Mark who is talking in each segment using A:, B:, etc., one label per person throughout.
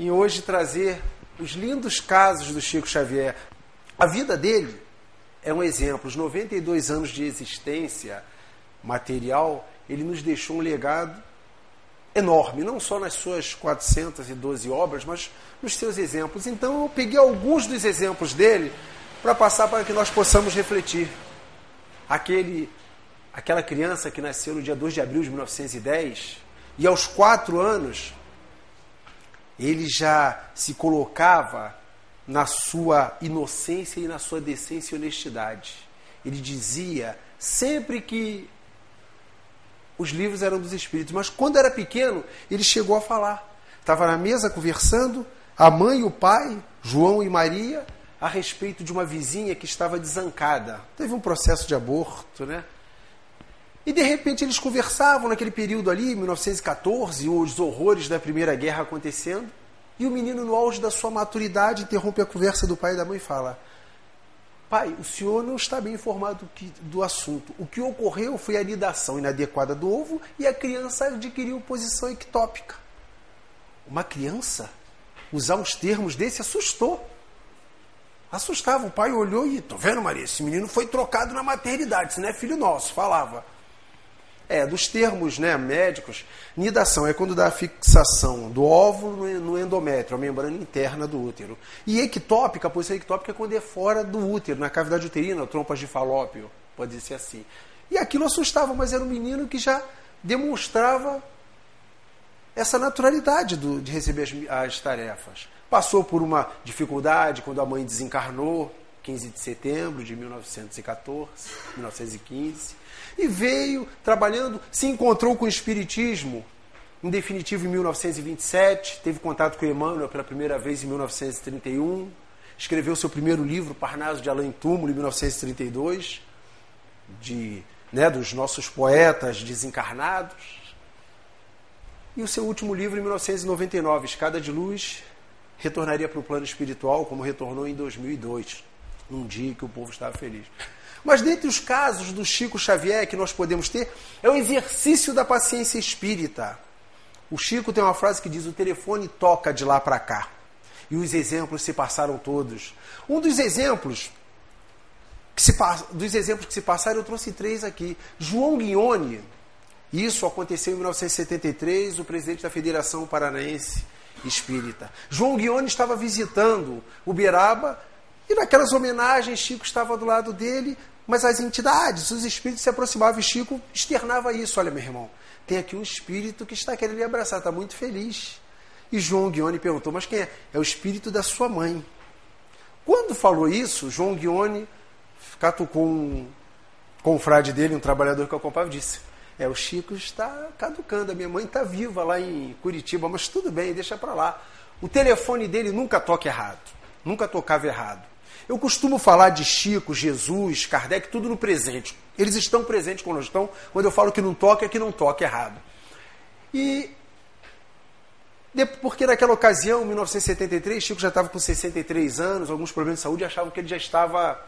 A: em hoje trazer os lindos casos do Chico Xavier. A vida dele é um exemplo. Os 92 anos de existência material, ele nos deixou um legado enorme, não só nas suas 412 obras, mas nos seus exemplos. Então eu peguei alguns dos exemplos dele para passar para que nós possamos refletir. Aquele, aquela criança que nasceu no dia 2 de abril de 1910 e aos quatro anos ele já se colocava na sua inocência e na sua decência e honestidade. Ele dizia sempre que os livros eram dos espíritos. Mas quando era pequeno, ele chegou a falar. Estava na mesa conversando, a mãe e o pai, João e Maria, a respeito de uma vizinha que estava desancada. Teve um processo de aborto, né? E de repente eles conversavam naquele período ali, 1914, os horrores da Primeira Guerra acontecendo. E o menino, no auge da sua maturidade, interrompe a conversa do pai e da mãe e fala: Pai, o senhor não está bem informado do assunto. O que ocorreu foi a nidação inadequada do ovo e a criança adquiriu posição ectópica. Uma criança usar os termos desse assustou. Assustava. O pai olhou e, tô vendo, Maria, esse menino foi trocado na maternidade, isso não é filho nosso, falava. É, dos termos né, médicos, nidação é quando dá a fixação do óvulo no endométrio, a membrana interna do útero. E ectópica, a posição ectópica é quando é fora do útero, na cavidade uterina, trompas de falópio, pode ser assim. E aquilo assustava, mas era um menino que já demonstrava essa naturalidade do, de receber as, as tarefas. Passou por uma dificuldade quando a mãe desencarnou, 15 de setembro de 1914, 1915 e veio trabalhando, se encontrou com o Espiritismo, em definitivo em 1927, teve contato com Emmanuel pela primeira vez em 1931, escreveu seu primeiro livro, Parnaso de Além Túmulo, em 1932, de, né, dos nossos poetas desencarnados. E o seu último livro, em 1999, Escada de Luz, retornaria para o plano espiritual, como retornou em 2002, num dia que o povo estava feliz. Mas dentre os casos do Chico Xavier que nós podemos ter, é o exercício da paciência espírita. O Chico tem uma frase que diz: o telefone toca de lá para cá. E os exemplos se passaram todos. Um dos exemplos que se, dos exemplos que se passaram, eu trouxe três aqui. João Guione, isso aconteceu em 1973, o presidente da Federação Paranaense Espírita. João Guione estava visitando Uberaba e naquelas homenagens, Chico estava do lado dele, mas as entidades, os espíritos se aproximavam e Chico externava isso. Olha, meu irmão, tem aqui um espírito que está querendo lhe abraçar, está muito feliz. E João Guione perguntou, mas quem é? É o espírito da sua mãe. Quando falou isso, João Guione catucou um confrade dele, um trabalhador que eu acompanhava, disse: É, o Chico está caducando, a minha mãe está viva lá em Curitiba, mas tudo bem, deixa para lá. O telefone dele nunca toca errado, nunca tocava errado. Eu costumo falar de Chico, Jesus, Kardec, tudo no presente. Eles estão presentes quando estão. Quando eu falo que não toca, é que não toca errado. E porque naquela ocasião, em 1973, Chico já estava com 63 anos, alguns problemas de saúde, achavam que ele já estava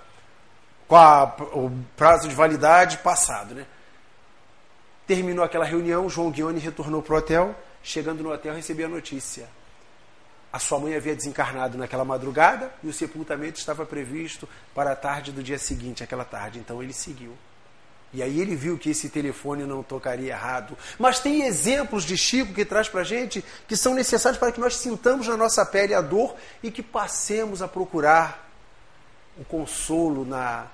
A: com a, o prazo de validade passado. Né? Terminou aquela reunião, João Guione retornou para o hotel. Chegando no hotel, recebeu a notícia. A sua mãe havia desencarnado naquela madrugada e o sepultamento estava previsto para a tarde do dia seguinte, aquela tarde. Então ele seguiu. E aí ele viu que esse telefone não tocaria errado. Mas tem exemplos de Chico que traz para a gente que são necessários para que nós sintamos na nossa pele a dor e que passemos a procurar o consolo na,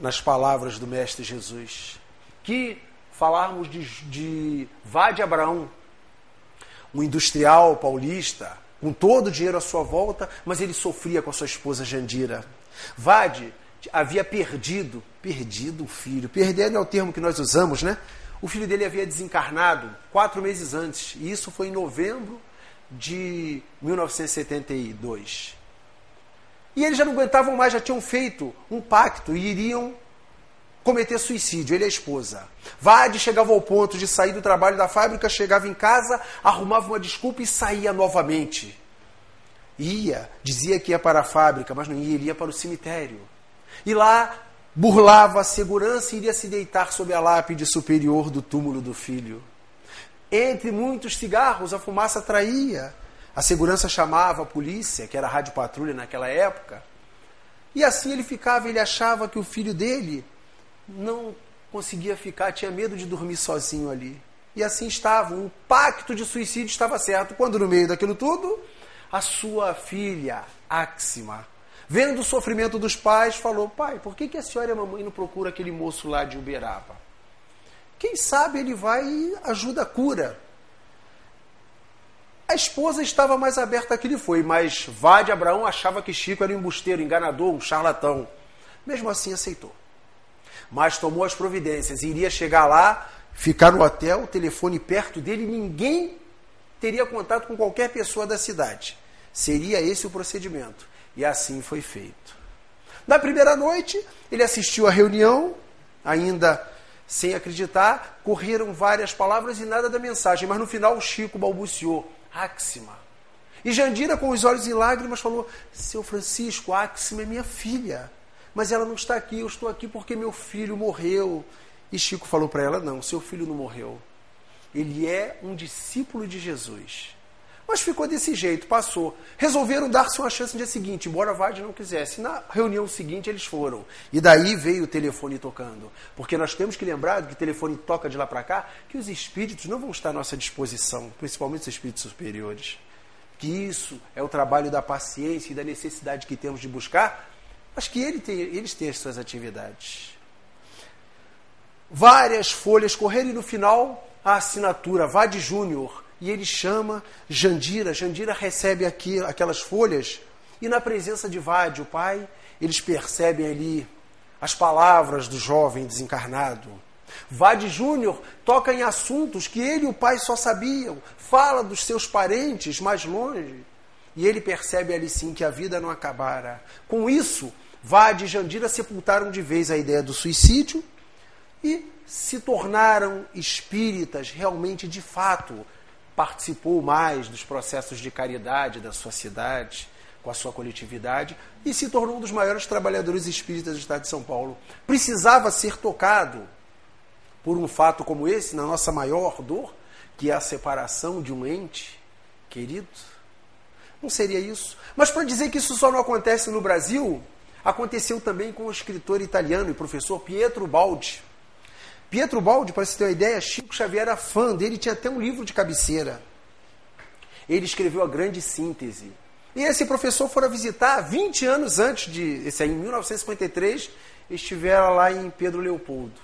A: nas palavras do Mestre Jesus. Que falarmos de, de Vade Abraão, um industrial paulista, com todo o dinheiro à sua volta, mas ele sofria com a sua esposa Jandira. Vade havia perdido, perdido o filho. Perder é o termo que nós usamos, né? O filho dele havia desencarnado quatro meses antes, e isso foi em novembro de 1972. E eles já não aguentavam mais, já tinham feito um pacto e iriam cometer suicídio, ele e a esposa. Vade chegava ao ponto de sair do trabalho da fábrica, chegava em casa, arrumava uma desculpa e saía novamente. Ia, dizia que ia para a fábrica, mas não ia, ele ia para o cemitério. E lá burlava a segurança e iria se deitar sob a lápide superior do túmulo do filho. Entre muitos cigarros, a fumaça traía A segurança chamava a polícia, que era a rádio patrulha naquela época, e assim ele ficava, ele achava que o filho dele não conseguia ficar, tinha medo de dormir sozinho ali. E assim estava, um pacto de suicídio estava certo. Quando no meio daquilo tudo, a sua filha, Axima, vendo o sofrimento dos pais, falou: Pai, por que, que a senhora e a mamãe não procuram aquele moço lá de Uberaba? Quem sabe ele vai e ajuda a cura. A esposa estava mais aberta que ele foi, mas Vade Abraão achava que Chico era um embusteiro, enganador, um charlatão. Mesmo assim aceitou. Mas tomou as providências, iria chegar lá, ficar no hotel, o telefone perto dele, ninguém teria contato com qualquer pessoa da cidade. Seria esse o procedimento. E assim foi feito. Na primeira noite, ele assistiu à reunião, ainda sem acreditar, correram várias palavras e nada da mensagem, mas no final o Chico balbuciou: Axima. E Jandira, com os olhos em lágrimas, falou: Seu Francisco, Axima é minha filha, mas ela não está aqui, eu estou aqui porque meu filho morreu. E Chico falou para ela: Não, seu filho não morreu. Ele é um discípulo de Jesus. Mas ficou desse jeito, passou. Resolveram dar-se uma chance no dia seguinte, embora Vade não quisesse. Na reunião seguinte eles foram. E daí veio o telefone tocando. Porque nós temos que lembrar que o telefone toca de lá para cá, que os espíritos não vão estar à nossa disposição, principalmente os espíritos superiores. Que isso é o trabalho da paciência e da necessidade que temos de buscar, mas que ele tem, eles têm as suas atividades. Várias folhas correram e no final a assinatura Vade Júnior e ele chama Jandira. Jandira recebe aqui aquelas folhas e na presença de Vade, o pai, eles percebem ali as palavras do jovem desencarnado. Vade Júnior toca em assuntos que ele e o pai só sabiam, fala dos seus parentes mais longe. E ele percebe ali sim que a vida não acabara. Com isso, Vade e Jandira sepultaram de vez a ideia do suicídio e se tornaram espíritas realmente de fato, participou mais dos processos de caridade da sua cidade, com a sua coletividade, e se tornou um dos maiores trabalhadores espíritas do estado de São Paulo. Precisava ser tocado por um fato como esse, na nossa maior dor, que é a separação de um ente querido? Não seria isso. Mas para dizer que isso só não acontece no Brasil, aconteceu também com o escritor italiano e professor Pietro Baldi. Pietro Baldi, para você ter uma ideia, Chico Xavier era fã dele, tinha até um livro de cabeceira. Ele escreveu a grande síntese. E esse professor fora visitar 20 anos antes de, esse aí, em 1953, estivera lá em Pedro Leopoldo.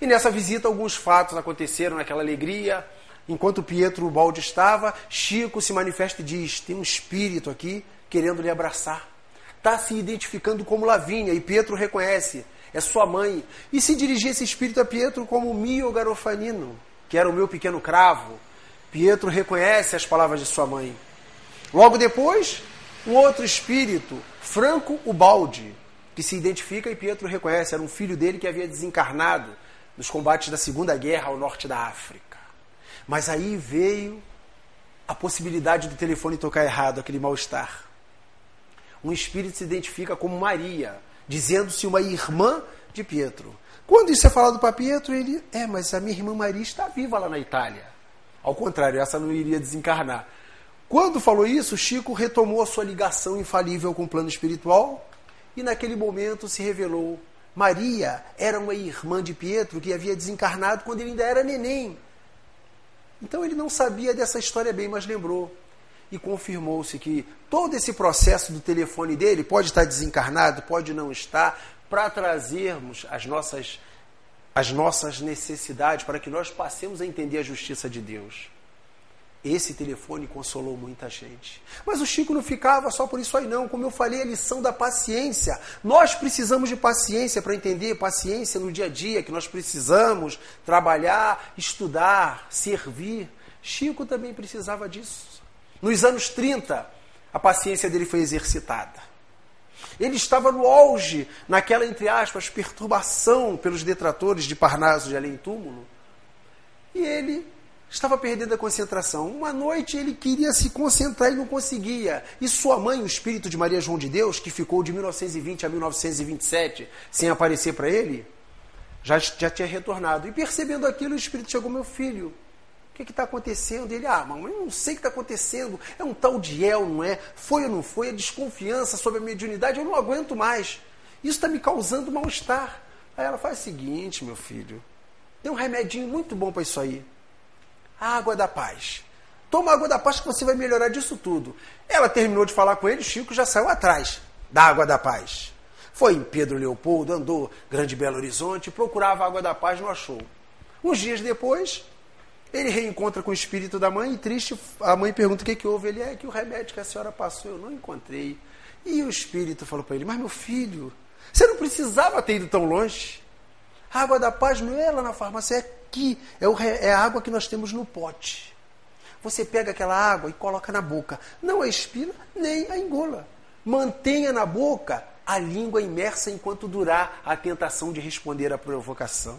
A: E nessa visita alguns fatos aconteceram naquela alegria. Enquanto Pietro Baldi estava, Chico se manifesta e diz: tem um espírito aqui querendo lhe abraçar. Está se identificando como Lavínia. E Pietro reconhece: é sua mãe. E se dirigia esse espírito a Pietro como Mio Garofanino, que era o meu pequeno cravo. Pietro reconhece as palavras de sua mãe. Logo depois, um outro espírito, Franco Ubaldi, que se identifica e Pietro reconhece, era um filho dele que havia desencarnado nos combates da Segunda Guerra ao norte da África. Mas aí veio a possibilidade do telefone tocar errado, aquele mal-estar. Um espírito se identifica como Maria, dizendo-se uma irmã de Pietro. Quando isso é falado para Pietro, ele, é, mas a minha irmã Maria está viva lá na Itália. Ao contrário, essa não iria desencarnar. Quando falou isso, Chico retomou a sua ligação infalível com o plano espiritual e naquele momento se revelou. Maria era uma irmã de Pietro que havia desencarnado quando ele ainda era neném. Então ele não sabia dessa história bem, mas lembrou e confirmou-se que todo esse processo do telefone dele pode estar desencarnado, pode não estar, para trazermos as nossas, as nossas necessidades, para que nós passemos a entender a justiça de Deus. Esse telefone consolou muita gente. Mas o Chico não ficava só por isso aí, não. Como eu falei, a lição da paciência. Nós precisamos de paciência para entender paciência no dia a dia, que nós precisamos trabalhar, estudar, servir. Chico também precisava disso. Nos anos 30, a paciência dele foi exercitada. Ele estava no auge, naquela, entre aspas, perturbação pelos detratores de Parnaso de Além Túmulo. E ele estava perdendo a concentração. Uma noite ele queria se concentrar e não conseguia. E sua mãe, o espírito de Maria João de Deus, que ficou de 1920 a 1927 sem aparecer para ele, já, já tinha retornado. E percebendo aquilo, o espírito chegou: Meu filho, que está acontecendo? Ele, ah, mamãe, eu não sei o que está acontecendo. É um tal de El, não é? Foi ou não foi? É desconfiança sobre a mediunidade. Eu não aguento mais. Isso está me causando mal-estar. Aí ela faz o seguinte, meu filho. Tem um remedinho muito bom para isso aí. A água da paz. Toma a água da paz que você vai melhorar disso tudo. Ela terminou de falar com ele, Chico já saiu atrás da água da paz. Foi em Pedro Leopoldo, andou Grande Belo Horizonte, procurava a água da paz, não achou. Uns dias depois, ele reencontra com o espírito da mãe e triste, a mãe pergunta o que, que houve. Ele é que o remédio que a senhora passou eu não encontrei. E o espírito falou para ele: Mas meu filho, você não precisava ter ido tão longe. A água da paz não é lá na farmácia, é aqui. É, o, é a água que nós temos no pote. Você pega aquela água e coloca na boca. Não a espina, nem a engola. Mantenha na boca a língua imersa enquanto durar a tentação de responder à provocação.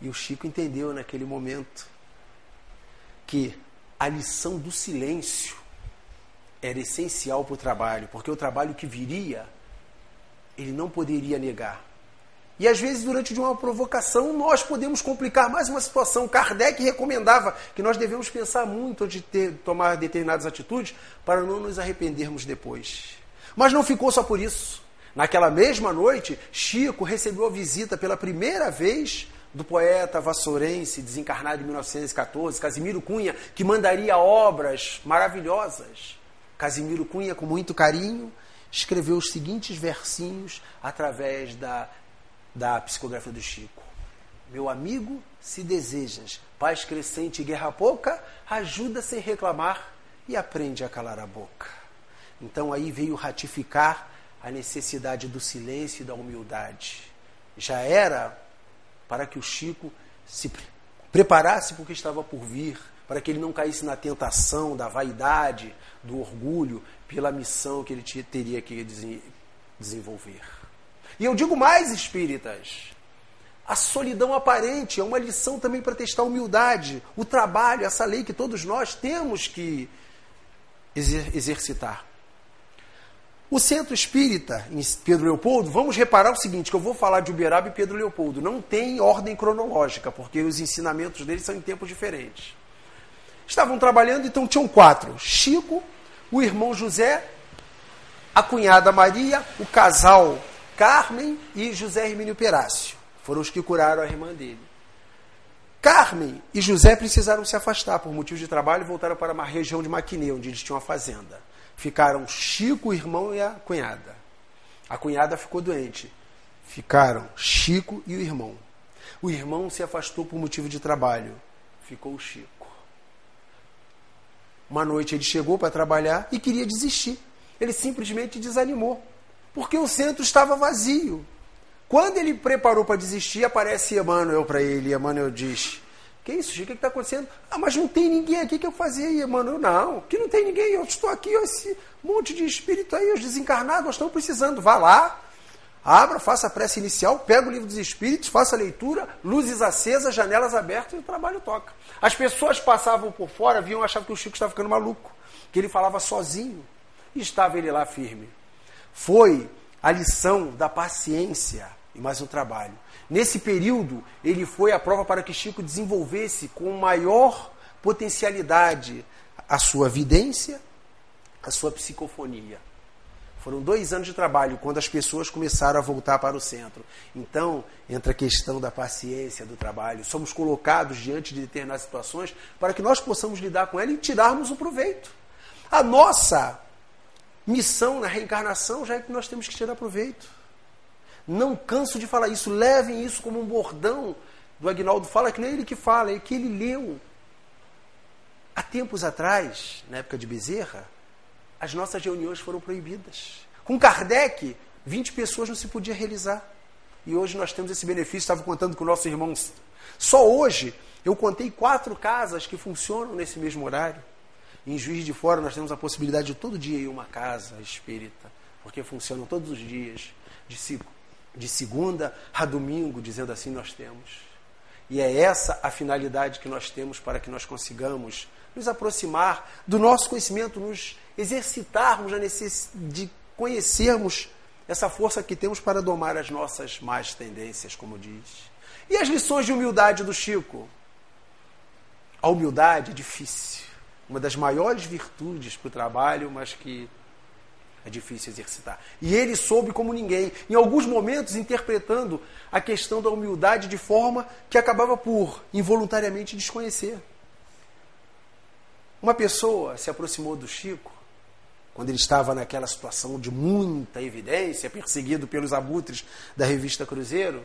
A: E o Chico entendeu naquele momento que a lição do silêncio era essencial para o trabalho, porque o trabalho que viria, ele não poderia negar. E às vezes, durante uma provocação, nós podemos complicar mais uma situação. Kardec recomendava que nós devemos pensar muito antes de ter, tomar determinadas atitudes para não nos arrependermos depois. Mas não ficou só por isso. Naquela mesma noite, Chico recebeu a visita pela primeira vez do poeta vassourense, desencarnado em 1914, Casimiro Cunha, que mandaria obras maravilhosas. Casimiro Cunha, com muito carinho, escreveu os seguintes versinhos através da, da psicografia do Chico. Meu amigo, se desejas paz crescente e guerra pouca, ajuda sem reclamar e aprende a calar a boca. Então aí veio ratificar a necessidade do silêncio e da humildade. Já era para que o Chico se preparasse para o que estava por vir, para que ele não caísse na tentação da vaidade, do orgulho, pela missão que ele teria que desenvolver. E eu digo mais, espíritas, a solidão aparente é uma lição também para testar a humildade, o trabalho, essa lei que todos nós temos que exercitar. O centro espírita, em Pedro Leopoldo, vamos reparar o seguinte: que eu vou falar de Uberaba e Pedro Leopoldo. Não tem ordem cronológica, porque os ensinamentos deles são em tempos diferentes. Estavam trabalhando, então tinham quatro: Chico, o irmão José, a cunhada Maria, o casal Carmen e José Hermínio Perácio. Foram os que curaram a irmã dele. Carmen e José precisaram se afastar por motivos de trabalho e voltaram para uma região de Maquiné, onde eles tinham uma fazenda ficaram Chico, o irmão e a cunhada. A cunhada ficou doente. Ficaram Chico e o irmão. O irmão se afastou por motivo de trabalho. Ficou Chico. Uma noite ele chegou para trabalhar e queria desistir. Ele simplesmente desanimou, porque o centro estava vazio. Quando ele preparou para desistir, aparece Emmanuel para ele. Emmanuel diz: que isso, Chico? O que está acontecendo? Ah, mas não tem ninguém aqui que eu fazia aí, mano. Não, que não tem ninguém. Eu estou aqui, ó, esse monte de espírito aí, os desencarnados, nós estamos precisando. Vá lá, abra, faça a prece inicial, pega o livro dos espíritos, faça a leitura, luzes acesas, janelas abertas e o trabalho toca. As pessoas passavam por fora, viam, achavam que o Chico estava ficando maluco, que ele falava sozinho. E estava ele lá firme. Foi a lição da paciência e mais um trabalho. Nesse período, ele foi a prova para que Chico desenvolvesse com maior potencialidade a sua vidência, a sua psicofonia. Foram dois anos de trabalho quando as pessoas começaram a voltar para o centro. Então, entra a questão da paciência do trabalho. Somos colocados diante de determinadas situações para que nós possamos lidar com ela e tirarmos o proveito. A nossa missão na reencarnação já é que nós temos que tirar proveito. Não canso de falar isso. Levem isso como um bordão do Agnaldo Fala, que não é ele que fala, é que ele leu. Há tempos atrás, na época de Bezerra, as nossas reuniões foram proibidas. Com Kardec, 20 pessoas não se podia realizar. E hoje nós temos esse benefício. Estava contando com nossos irmãos. Só hoje eu contei quatro casas que funcionam nesse mesmo horário. Em Juiz de Fora nós temos a possibilidade de todo dia ir uma casa espírita, porque funcionam todos os dias, de de segunda a domingo, dizendo assim, nós temos. E é essa a finalidade que nós temos para que nós consigamos nos aproximar do nosso conhecimento, nos exercitarmos na necessidade de conhecermos essa força que temos para domar as nossas más tendências, como diz. E as lições de humildade do Chico? A humildade é difícil. Uma das maiores virtudes para o trabalho, mas que é difícil exercitar. E ele soube como ninguém, em alguns momentos interpretando a questão da humildade de forma que acabava por involuntariamente desconhecer. Uma pessoa se aproximou do Chico quando ele estava naquela situação de muita evidência, perseguido pelos abutres da revista Cruzeiro.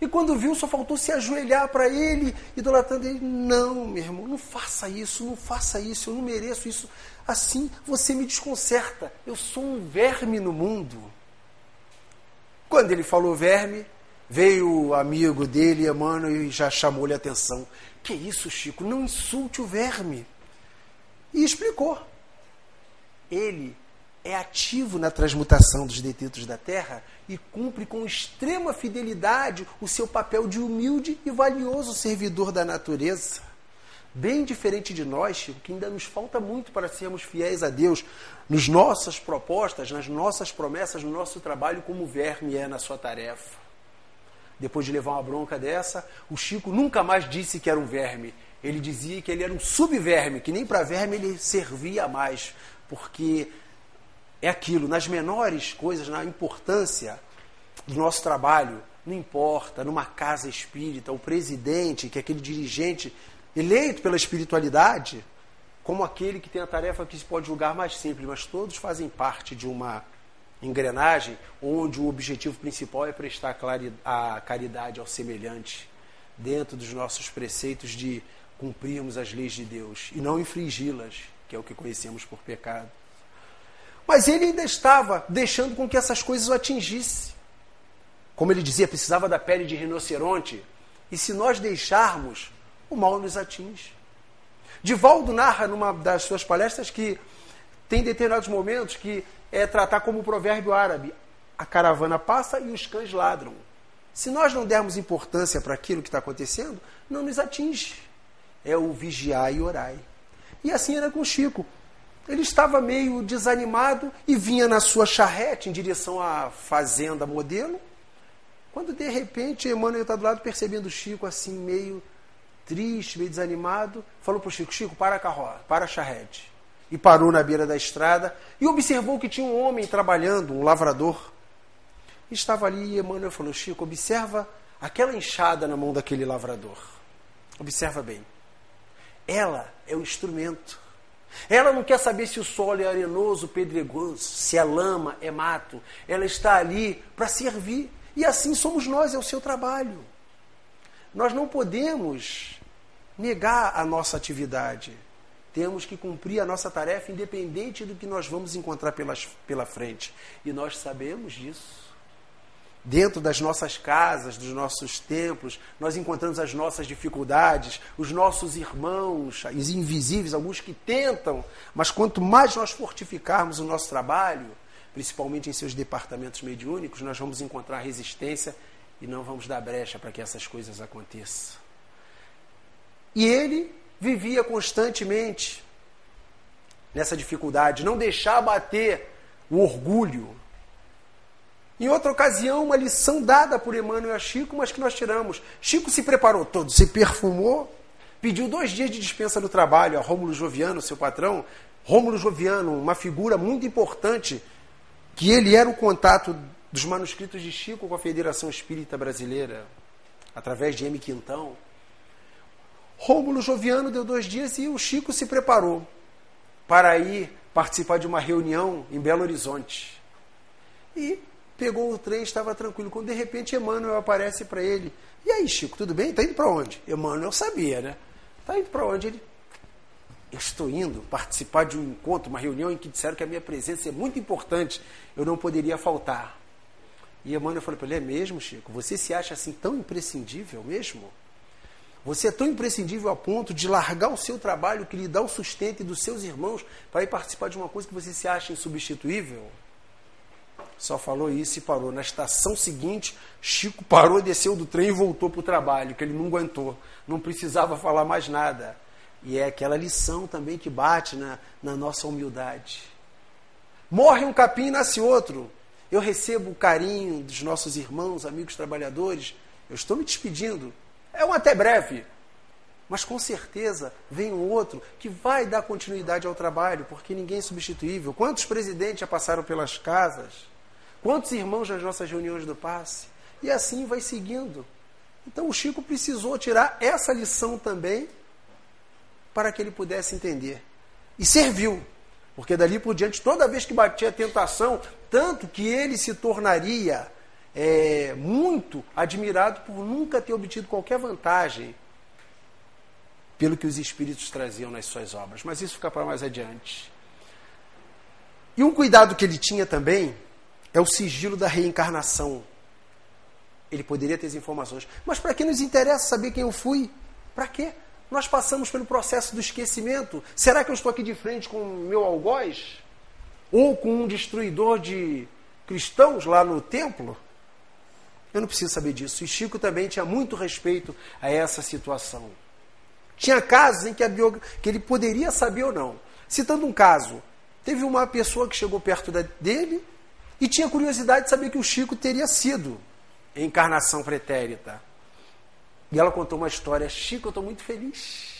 A: E quando viu, só faltou se ajoelhar para ele, idolatrando ele. Não, meu irmão, não faça isso, não faça isso, eu não mereço isso. Assim você me desconcerta. Eu sou um verme no mundo. Quando ele falou verme, veio o amigo dele, Emmanuel, e já chamou-lhe a atenção. Que isso, Chico? Não insulte o verme. E explicou ele é ativo na transmutação dos detritos da terra e cumpre com extrema fidelidade o seu papel de humilde e valioso servidor da natureza. Bem diferente de nós, Chico, que ainda nos falta muito para sermos fiéis a Deus nas nossas propostas, nas nossas promessas, no nosso trabalho, como o verme é na sua tarefa. Depois de levar uma bronca dessa, o Chico nunca mais disse que era um verme. Ele dizia que ele era um subverme, que nem para verme ele servia mais, porque é aquilo, nas menores coisas, na importância do nosso trabalho, não importa, numa casa espírita, o presidente, que é aquele dirigente eleito pela espiritualidade, como aquele que tem a tarefa que se pode julgar mais simples, mas todos fazem parte de uma engrenagem onde o objetivo principal é prestar a caridade ao semelhante, dentro dos nossos preceitos de cumprirmos as leis de Deus e não infringi-las que é o que conhecemos por pecado. Mas ele ainda estava deixando com que essas coisas o atingissem. Como ele dizia, precisava da pele de rinoceronte. E se nós deixarmos, o mal nos atinge. Divaldo narra numa das suas palestras que tem determinados momentos que é tratar como um provérbio árabe: a caravana passa e os cães ladram. Se nós não dermos importância para aquilo que está acontecendo, não nos atinge. É o vigiar e orai. E assim era com Chico. Ele estava meio desanimado e vinha na sua charrete em direção à fazenda modelo, quando de repente Emmanuel está do lado percebendo Chico assim meio triste, meio desanimado, falou para o Chico, Chico, para a para a charrete. E parou na beira da estrada e observou que tinha um homem trabalhando, um lavrador. E estava ali e Emmanuel falou, Chico, observa aquela enxada na mão daquele lavrador. Observa bem. Ela é o instrumento. Ela não quer saber se o solo é arenoso, pedregoso, se é lama, é mato. Ela está ali para servir. E assim somos nós, é o seu trabalho. Nós não podemos negar a nossa atividade. Temos que cumprir a nossa tarefa, independente do que nós vamos encontrar pelas, pela frente. E nós sabemos disso dentro das nossas casas, dos nossos templos, nós encontramos as nossas dificuldades, os nossos irmãos, os invisíveis, alguns que tentam, mas quanto mais nós fortificarmos o nosso trabalho, principalmente em seus departamentos mediúnicos, nós vamos encontrar resistência e não vamos dar brecha para que essas coisas aconteçam. E ele vivia constantemente nessa dificuldade, não deixar bater o orgulho, em outra ocasião, uma lição dada por Emmanuel a Chico, mas que nós tiramos. Chico se preparou todo, se perfumou, pediu dois dias de dispensa do trabalho a Rômulo Joviano, seu patrão. Rômulo Joviano, uma figura muito importante, que ele era o contato dos manuscritos de Chico com a Federação Espírita Brasileira, através de M. Quintão. Rômulo Joviano deu dois dias e o Chico se preparou para ir participar de uma reunião em Belo Horizonte. E pegou o trem, estava tranquilo. Quando de repente Emmanuel aparece para ele. E aí, Chico, tudo bem? Está indo para onde? Emmanuel sabia, né? Está indo para onde? Ele. Eu estou indo participar de um encontro, uma reunião em que disseram que a minha presença é muito importante. Eu não poderia faltar. E Emmanuel falou para ele: É mesmo, Chico? Você se acha assim tão imprescindível mesmo? Você é tão imprescindível a ponto de largar o seu trabalho que lhe dá o sustento dos seus irmãos para ir participar de uma coisa que você se acha insubstituível? Só falou isso e parou. Na estação seguinte, Chico parou, desceu do trem e voltou para o trabalho, que ele não aguentou. Não precisava falar mais nada. E é aquela lição também que bate na, na nossa humildade. Morre um capim e nasce outro. Eu recebo o carinho dos nossos irmãos, amigos trabalhadores. Eu estou me despedindo. É um até breve. Mas com certeza vem um outro que vai dar continuidade ao trabalho, porque ninguém é substituível. Quantos presidentes já passaram pelas casas? Quantos irmãos nas nossas reuniões do passe? E assim vai seguindo. Então o Chico precisou tirar essa lição também para que ele pudesse entender. E serviu. Porque dali por diante, toda vez que batia a tentação, tanto que ele se tornaria é, muito admirado por nunca ter obtido qualquer vantagem pelo que os espíritos traziam nas suas obras. Mas isso fica para mais adiante. E um cuidado que ele tinha também é o sigilo da reencarnação. Ele poderia ter as informações. Mas para que nos interessa saber quem eu fui? Para quê? Nós passamos pelo processo do esquecimento. Será que eu estou aqui de frente com o meu algoz? Ou com um destruidor de cristãos lá no templo? Eu não preciso saber disso. E Chico também tinha muito respeito a essa situação. Tinha casos em que, biog... que ele poderia saber ou não. Citando um caso, teve uma pessoa que chegou perto dele e tinha curiosidade de saber que o Chico teria sido encarnação pretérita. E ela contou uma história. Chico, eu estou muito feliz.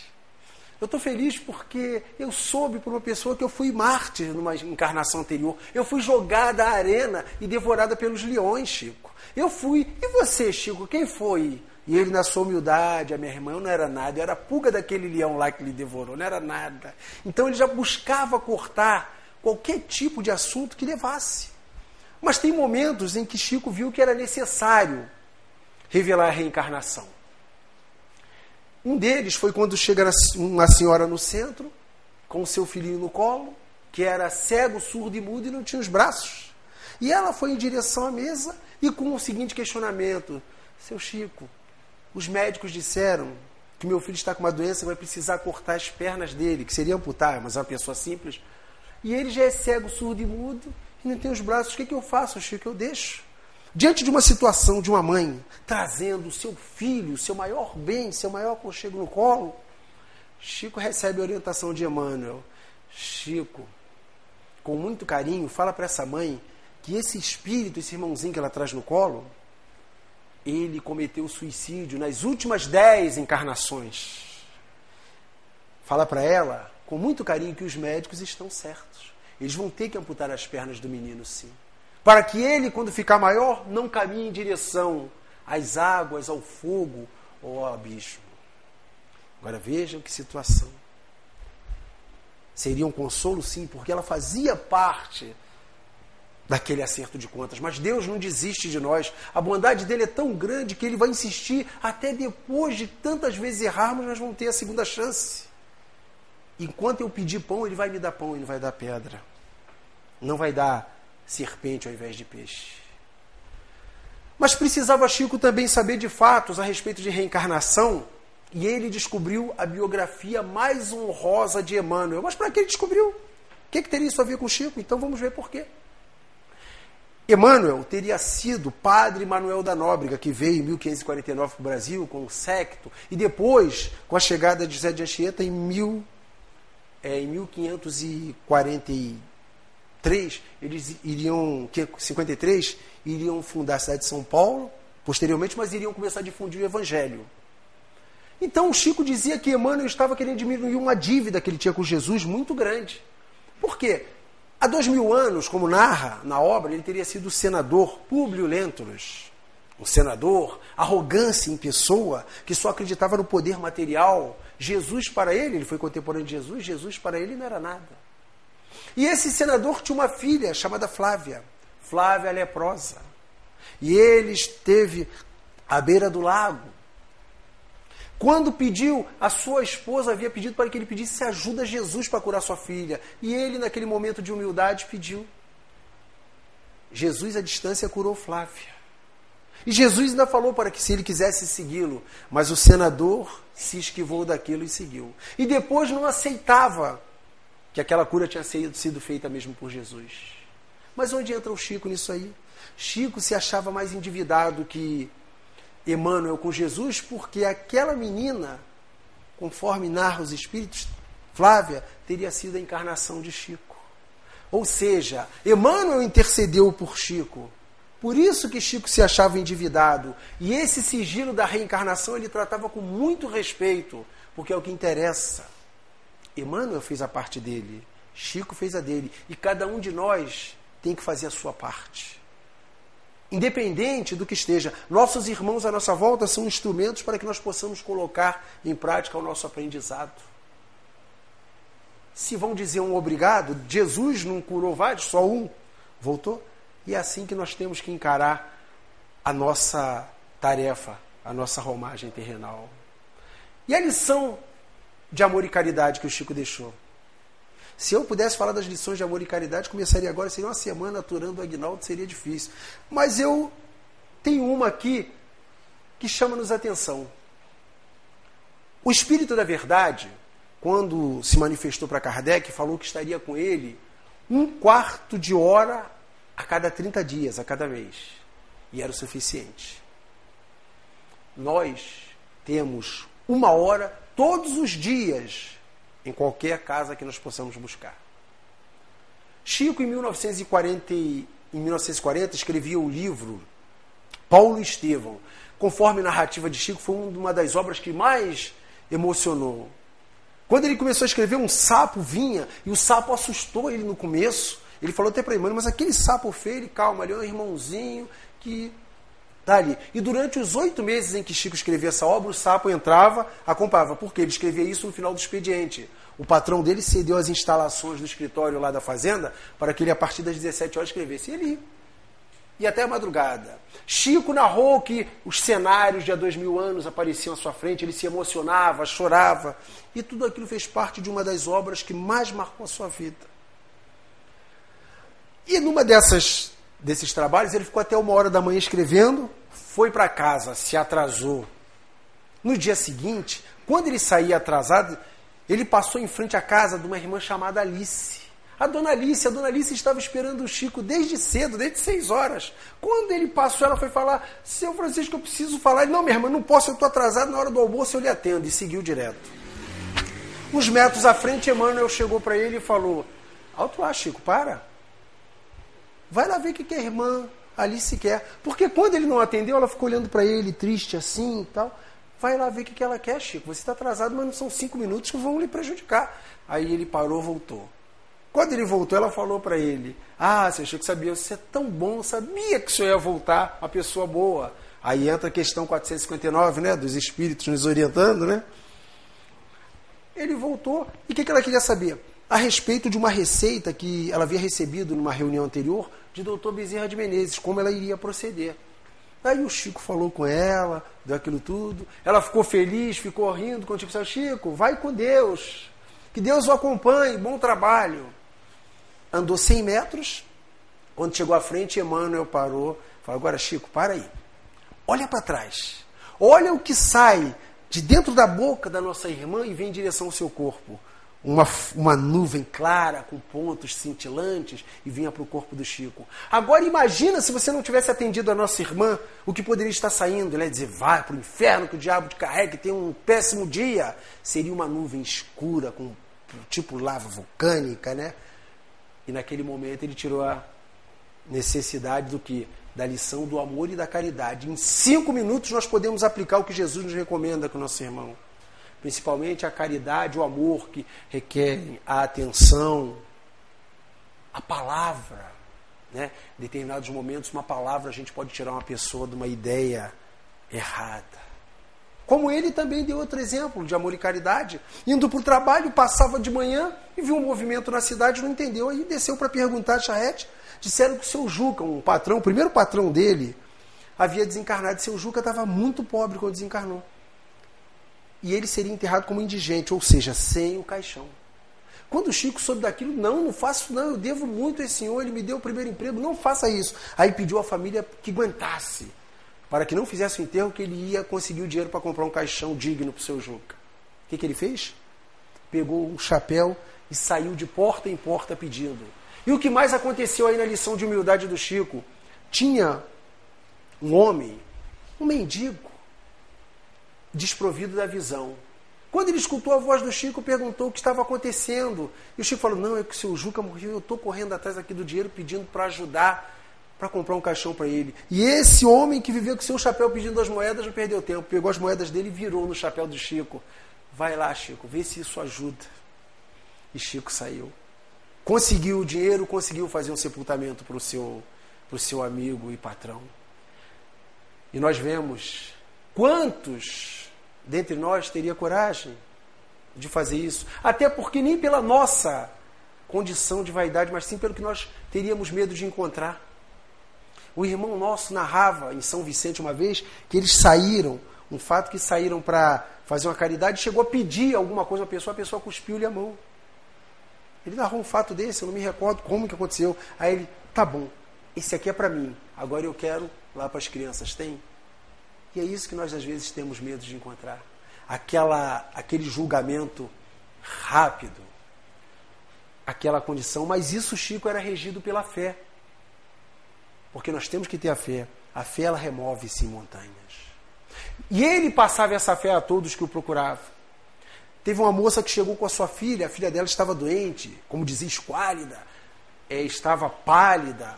A: Eu estou feliz porque eu soube por uma pessoa que eu fui mártir numa encarnação anterior. Eu fui jogada à arena e devorada pelos leões, Chico. Eu fui. E você, Chico, quem foi? E ele, na sua humildade, a minha irmã, eu não era nada, eu era a pulga daquele leão lá que lhe devorou, não era nada. Então ele já buscava cortar qualquer tipo de assunto que levasse. Mas tem momentos em que Chico viu que era necessário revelar a reencarnação. Um deles foi quando chega uma senhora no centro, com seu filhinho no colo, que era cego, surdo e mudo e não tinha os braços. E ela foi em direção à mesa e com o seguinte questionamento: Seu Chico, os médicos disseram que meu filho está com uma doença e vai precisar cortar as pernas dele, que seria amputar, mas é uma pessoa simples. E ele já é cego, surdo e mudo e não tem os braços. O que, que eu faço, Chico? Eu deixo. Diante de uma situação de uma mãe trazendo o seu filho, seu maior bem, seu maior conchego no colo, Chico recebe a orientação de Emmanuel. Chico, com muito carinho, fala para essa mãe que esse espírito, esse irmãozinho que ela traz no colo, ele cometeu suicídio nas últimas dez encarnações. Fala para ela, com muito carinho, que os médicos estão certos. Eles vão ter que amputar as pernas do menino, sim. Para que ele, quando ficar maior, não caminhe em direção às águas, ao fogo ou ao abismo. Agora vejam que situação. Seria um consolo, sim, porque ela fazia parte daquele acerto de contas. Mas Deus não desiste de nós. A bondade dele é tão grande que ele vai insistir até depois de tantas vezes errarmos, nós vamos ter a segunda chance. Enquanto eu pedir pão, ele vai me dar pão, ele vai dar pedra. Não vai dar serpente ao invés de peixe. Mas precisava Chico também saber de fatos a respeito de reencarnação, e ele descobriu a biografia mais honrosa de Emmanuel. Mas para que ele descobriu? O que, que teria isso a ver com Chico? Então vamos ver por quê. Emmanuel teria sido padre Manuel da Nóbrega, que veio em 1549 para o Brasil com o secto, e depois, com a chegada de José de Anchieta em, mil, é, em 1543, eles iriam, 53, iriam fundar a cidade de São Paulo, posteriormente, mas iriam começar a difundir o Evangelho. Então Chico dizia que Emmanuel estava querendo diminuir uma dívida que ele tinha com Jesus muito grande. Por quê? Há dois mil anos, como narra na obra, ele teria sido senador Públio Lentulus. Um senador, arrogância em pessoa, que só acreditava no poder material. Jesus para ele, ele foi contemporâneo de Jesus, Jesus para ele não era nada. E esse senador tinha uma filha chamada Flávia, Flávia leprosa. E ele esteve à beira do lago, quando pediu, a sua esposa havia pedido para que ele pedisse ajuda a Jesus para curar sua filha. E ele, naquele momento de humildade, pediu. Jesus, à distância, curou Flávia. E Jesus ainda falou para que, se ele quisesse segui-lo, mas o senador se esquivou daquilo e seguiu. E depois não aceitava que aquela cura tinha sido feita mesmo por Jesus. Mas onde entra o Chico nisso aí? Chico se achava mais endividado que Emmanuel com Jesus, porque aquela menina, conforme narra os espíritos, Flávia, teria sido a encarnação de Chico. Ou seja, Emmanuel intercedeu por Chico. Por isso que Chico se achava endividado. E esse sigilo da reencarnação ele tratava com muito respeito, porque é o que interessa. Emmanuel fez a parte dele, Chico fez a dele, e cada um de nós tem que fazer a sua parte. Independente do que esteja, nossos irmãos à nossa volta são instrumentos para que nós possamos colocar em prática o nosso aprendizado. Se vão dizer um obrigado, Jesus não curou vários, só um voltou. E é assim que nós temos que encarar a nossa tarefa, a nossa romagem terrenal. E a lição de amor e caridade que o Chico deixou? Se eu pudesse falar das lições de amor e caridade, começaria agora, seria uma semana aturando o Agnaldo, seria difícil. Mas eu tenho uma aqui que chama-nos atenção. O Espírito da Verdade, quando se manifestou para Kardec, falou que estaria com ele um quarto de hora a cada 30 dias, a cada mês. E era o suficiente. Nós temos uma hora todos os dias em qualquer casa que nós possamos buscar. Chico, em 1940, em 1940 escrevia o livro Paulo Estevão. Conforme a narrativa de Chico, foi uma das obras que mais emocionou. Quando ele começou a escrever, um sapo vinha e o sapo assustou ele no começo. Ele falou até para Emmanuel, mas aquele sapo feio, ele, calma, ele é um irmãozinho que ali. E durante os oito meses em que Chico escrevia essa obra, o sapo entrava, acompanhava. Por quê? Ele escrevia isso no final do expediente. O patrão dele cedeu as instalações do escritório lá da fazenda para que ele, a partir das 17 horas, escrevesse. E ele e até a madrugada. Chico narrou que os cenários de há dois mil anos apareciam à sua frente, ele se emocionava, chorava, e tudo aquilo fez parte de uma das obras que mais marcou a sua vida. E numa dessas desses trabalhos, ele ficou até uma hora da manhã escrevendo, foi para casa, se atrasou. No dia seguinte, quando ele saía atrasado, ele passou em frente à casa de uma irmã chamada Alice. A dona Alice, a dona Alice estava esperando o Chico desde cedo, desde seis horas. Quando ele passou, ela foi falar: Seu Francisco, eu preciso falar. Ele, não, minha irmã, não posso, eu estou atrasado, na hora do almoço eu lhe atendo. E seguiu direto. Uns metros à frente, Emmanuel chegou para ele e falou: Alto lá, Chico, para. Vai lá ver o que, que a irmã Alice quer. Porque quando ele não atendeu, ela ficou olhando para ele, triste assim e tal. Vai lá ver o que, que ela quer, Chico. Você está atrasado, mas não são cinco minutos que vão lhe prejudicar. Aí ele parou, voltou. Quando ele voltou, ela falou para ele: Ah, você achou que sabia, você é tão bom, sabia que o senhor ia voltar, uma pessoa boa. Aí entra a questão 459, né, dos espíritos nos orientando, né? Ele voltou. E o que, que ela queria saber? A respeito de uma receita que ela havia recebido numa reunião anterior de doutor Bezerra de Menezes, como ela iria proceder. Aí o Chico falou com ela, deu aquilo tudo. Ela ficou feliz, ficou rindo quando o Chico disse, Chico, vai com Deus. Que Deus o acompanhe, bom trabalho andou 100 metros, quando chegou à frente, Emmanuel parou, falou, agora Chico, para aí, olha para trás, olha o que sai de dentro da boca da nossa irmã e vem em direção ao seu corpo. Uma, uma nuvem clara com pontos cintilantes e vinha para o corpo do Chico. Agora imagina se você não tivesse atendido a nossa irmã, o que poderia estar saindo. Ele ia dizer, vai para o inferno que o diabo te carrega, tem um péssimo dia. Seria uma nuvem escura, com tipo lava vulcânica, né? E naquele momento ele tirou a necessidade do que? Da lição do amor e da caridade. Em cinco minutos nós podemos aplicar o que Jesus nos recomenda com o nosso irmão. Principalmente a caridade, o amor que requerem a atenção, a palavra. Né? Em determinados momentos, uma palavra a gente pode tirar uma pessoa de uma ideia errada. Como ele também deu outro exemplo de amor e caridade. Indo para o trabalho, passava de manhã e viu um movimento na cidade, não entendeu, aí desceu para perguntar a Charrete. Disseram que o seu Juca, um patrão, o primeiro patrão dele, havia desencarnado. Seu Juca estava muito pobre quando desencarnou. E ele seria enterrado como indigente, ou seja, sem o caixão. Quando o Chico soube daquilo, não, não faço não, eu devo muito a esse senhor, ele me deu o primeiro emprego, não faça isso. Aí pediu à família que aguentasse para que não fizesse o enterro, que ele ia conseguir o dinheiro para comprar um caixão digno para o seu Juca. O que, que ele fez? Pegou um chapéu e saiu de porta em porta pedindo. E o que mais aconteceu aí na lição de humildade do Chico? Tinha um homem, um mendigo, desprovido da visão. Quando ele escutou a voz do Chico, perguntou o que estava acontecendo. E o Chico falou: Não, é que o seu Juca morreu, eu estou correndo atrás aqui do dinheiro pedindo para ajudar para comprar um caixão para ele. E esse homem que viveu com seu chapéu pedindo as moedas não perdeu tempo, pegou as moedas dele e virou no chapéu do Chico. Vai lá, Chico, vê se isso ajuda. E Chico saiu. Conseguiu o dinheiro, conseguiu fazer um sepultamento para o seu, seu amigo e patrão. E nós vemos quantos dentre nós teria coragem de fazer isso. Até porque nem pela nossa condição de vaidade, mas sim pelo que nós teríamos medo de encontrar. O irmão nosso narrava em São Vicente uma vez que eles saíram, um fato que saíram para fazer uma caridade, chegou a pedir alguma coisa à pessoa, a pessoa cuspiu-lhe a mão. Ele narrou um fato desse, eu não me recordo como que aconteceu. Aí ele, tá bom, esse aqui é para mim, agora eu quero lá para as crianças. Tem? E é isso que nós às vezes temos medo de encontrar. Aquela, aquele julgamento rápido, aquela condição. Mas isso, Chico, era regido pela fé. Porque nós temos que ter a fé. A fé, ela remove-se montanhas. E ele passava essa fé a todos que o procuravam. Teve uma moça que chegou com a sua filha, a filha dela estava doente, como dizia, esquálida, é, estava pálida.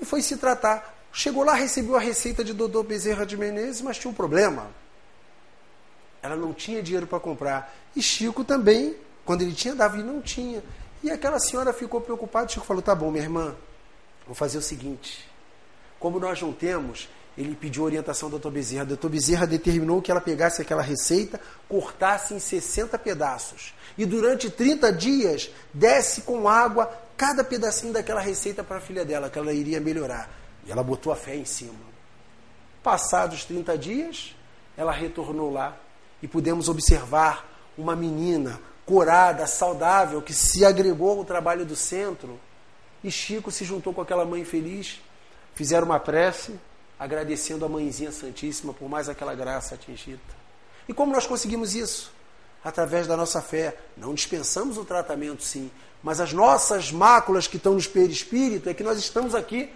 A: E foi se tratar. Chegou lá, recebeu a receita de Dodô Bezerra de Menezes, mas tinha um problema. Ela não tinha dinheiro para comprar. E Chico também, quando ele tinha, Davi não tinha. E aquela senhora ficou preocupada. Chico falou: Tá bom, minha irmã, vou fazer o seguinte. Como nós não temos, ele pediu orientação do doutor Bezerra. O doutor Bezerra determinou que ela pegasse aquela receita, cortasse em 60 pedaços. E durante 30 dias, desse com água cada pedacinho daquela receita para a filha dela, que ela iria melhorar. E ela botou a fé em cima. Passados 30 dias, ela retornou lá e pudemos observar uma menina corada, saudável, que se agregou ao trabalho do centro. E Chico se juntou com aquela mãe feliz, fizeram uma prece agradecendo a Mãezinha Santíssima por mais aquela graça atingida. E como nós conseguimos isso? Através da nossa fé. Não dispensamos o tratamento, sim, mas as nossas máculas que estão no perispírito é que nós estamos aqui